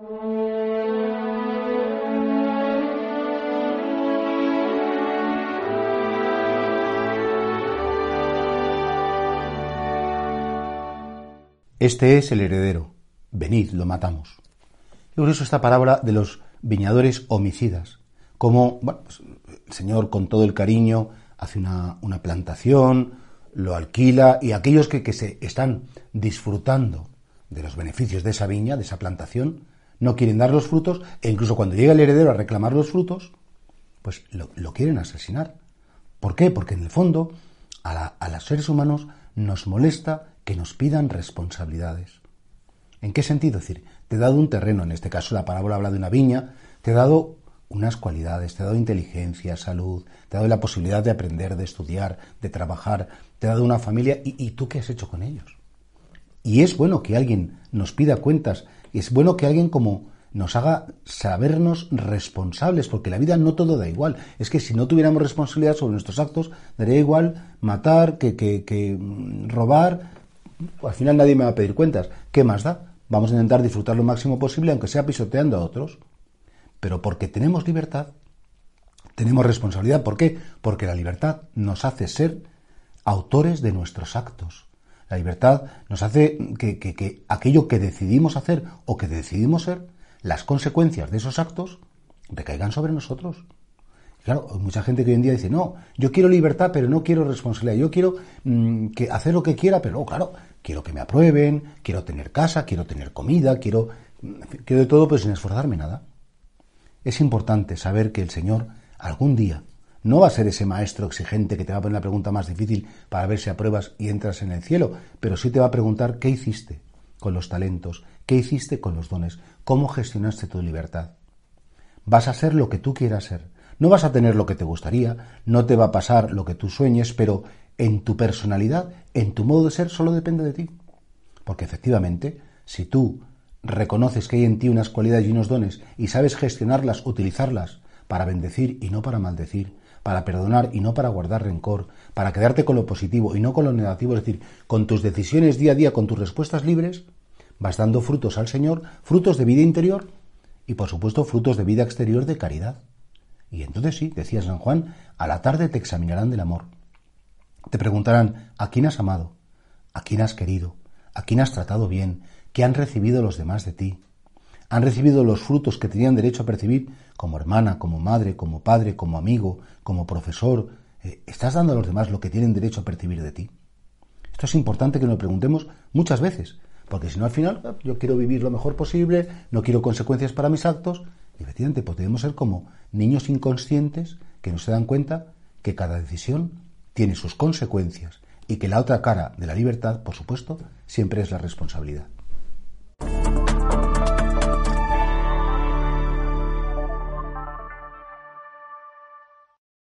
Este es el heredero. Venid, lo matamos. Y por eso esta palabra de los viñadores homicidas. Como pues, el Señor con todo el cariño hace una, plantación, lo alquila y aquellos que, que, se están disfrutando de los beneficios de esa viña, de esa plantación, no quieren dar los frutos e incluso cuando llega el heredero a reclamar los frutos, pues lo, quieren asesinar. ¿Por qué? Porque en el fondo a, a los seres humanos nos molesta que nos pidan responsabilidades. ¿En qué sentido? Es decir, te he dado un terreno, en este caso la parábola habla de una viña, te he dado unas cualidades, te he dado inteligencia, salud, te he dado la posibilidad de aprender, de estudiar, de trabajar, te he dado una familia, ¿y, y tú qué has hecho con ellos? Y es bueno que alguien nos pida cuentas, es bueno que alguien como nos haga sabernos responsables, porque la vida no todo da igual. Es que si no tuviéramos responsabilidad sobre nuestros actos, daría igual matar que, que, que mm, robar, al final nadie me va a pedir cuentas. ¿Qué más da? Vamos a intentar disfrutar lo máximo posible, aunque sea pisoteando a otros. Pero porque tenemos libertad, tenemos responsabilidad. ¿Por qué? Porque la libertad nos hace ser autores de nuestros actos. La libertad nos hace que, que, aquello que decidimos hacer o que decidimos ser, las consecuencias de esos actos recaigan sobre nosotros. Claro, hay mucha gente que hoy en día dice, no, yo quiero libertad, pero no quiero responsabilidad. Yo quiero mm, que hacer lo que quiera, pero claro, quiero que me aprueben, quiero tener casa, quiero tener comida, quiero, quiero de todo, pero sin esforzarme nada. Es importante saber que el Señor algún día no va a ser ese maestro exigente que te va a poner la pregunta más difícil para ver si apruebas y entras en el cielo, pero sí te va a preguntar qué hiciste con los talentos, qué hiciste con los dones, cómo gestionaste tu libertad. Vas a ser lo que tú quieras ser. No vas a tener lo que te gustaría, no te va a pasar lo que tú sueñes, pero en tu personalidad, en tu modo de ser, solo depende de ti. Porque efectivamente, si tú reconoces que hay en ti unas cualidades y unos dones y sabes gestionarlas, utilizarlas para bendecir y no para maldecir, para perdonar y no para guardar rencor, para quedarte con lo positivo y no con lo negativo, es decir, con tus decisiones día a día, con tus respuestas libres, vas dando frutos al Señor, frutos de vida interior y por supuesto frutos de vida exterior de caridad. Y entonces sí, decía San Juan, a la tarde te examinarán del amor. Te preguntarán a quién has amado, a quién has querido, a quién has tratado bien, qué han recibido los demás de ti. Han recibido los frutos que tenían derecho a percibir como hermana, como madre, como padre, como amigo, como profesor. Eh, ¿Estás dando a los demás lo que tienen derecho a percibir de ti? Esto es importante que nos preguntemos muchas veces, porque si no al final ah, yo quiero vivir lo mejor posible, no quiero consecuencias para mis actos, y efectivamente podemos ser como niños inconscientes que no se dan cuenta que cada decisión tiene sus consecuencias y que la otra cara de la libertad, por supuesto, siempre es la responsabilidad.